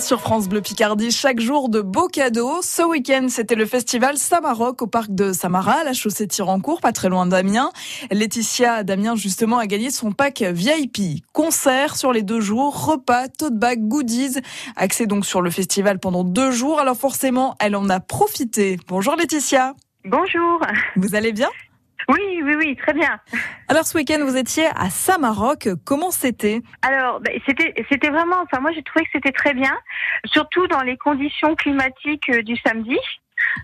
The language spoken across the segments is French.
Sur France Bleu Picardie, chaque jour de beaux cadeaux. Ce week-end, c'était le festival Samaroc au parc de Samara, la chaussée Tirancourt, pas très loin d'Amiens. Laetitia Damien, justement, a gagné son pack VIP. Concert sur les deux jours, repas, tote bag, goodies. Accès donc sur le festival pendant deux jours. Alors forcément, elle en a profité. Bonjour Laetitia. Bonjour. Vous allez bien? Oui, oui, oui, très bien. Alors ce week-end, vous étiez à Saint-Maroc. Comment c'était? Alors, ben, c'était, c'était vraiment. Enfin, moi, j'ai trouvé que c'était très bien, surtout dans les conditions climatiques euh, du samedi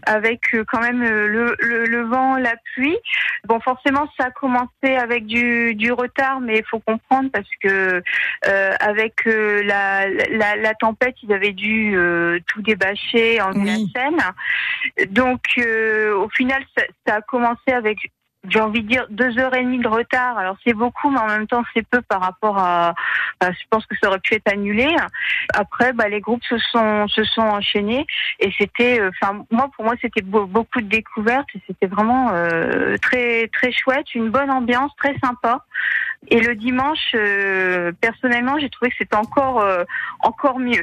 avec euh, quand même euh, le, le, le, vent, la pluie. Bon, forcément, ça a commencé avec du, du retard, mais il faut comprendre parce que euh, avec la, la, la, tempête, ils avaient dû tout débâcher en une scène. Donc, au final, ça, ça, a commencé avec j'ai envie de dire deux heures et demie de retard. Alors c'est beaucoup, mais en même temps c'est peu par rapport à. je pense que ça aurait pu être annulé. Après, bah, les groupes se sont se sont enchaînés et c'était. Euh, enfin, moi pour moi c'était beaucoup de découvertes et c'était vraiment euh, très très chouette, une bonne ambiance, très sympa. Et le dimanche, euh, personnellement, j'ai trouvé que c'était encore euh, encore mieux.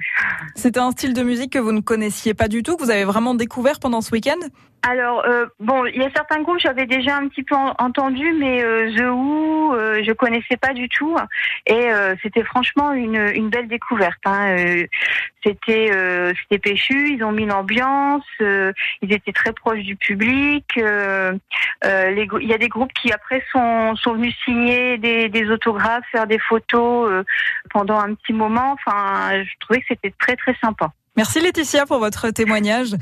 C'était un style de musique que vous ne connaissiez pas du tout, que vous avez vraiment découvert pendant ce week-end? Alors euh, bon, il y a certains groupes j'avais déjà un petit peu entendu, mais The Who, je connaissais pas du tout, et c'était franchement une, une belle découverte. Hein. C'était c'était péchu, ils ont mis l'ambiance, ils étaient très proches du public. il y a des groupes qui après sont sont venus signer des des, autographes, faire des photos euh, pendant un petit moment. Enfin, je trouvais que c'était très très sympa. Merci Laetitia pour votre témoignage.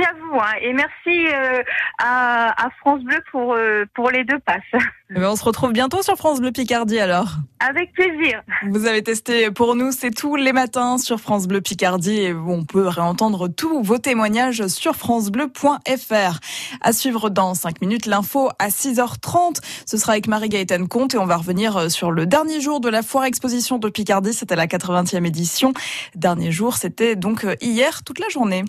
Merci à vous hein, et merci euh, à, France Bleu pour, euh, pour les deux passes. Eh ben, on se retrouve bientôt sur France Bleu Picardie alors. Avec plaisir. Vous avez testé pour nous, c'est tous les matins sur France Bleu Picardie et on peut réentendre tous vos témoignages sur francebleu.fr. À suivre dans 5 minutes l'info à 6h30. Ce sera avec Marie-Gaëtane Comte et on va revenir sur le dernier jour de la foire exposition de Picardie. C'était la 80e édition. Dernier jour, c'était donc hier toute la journée.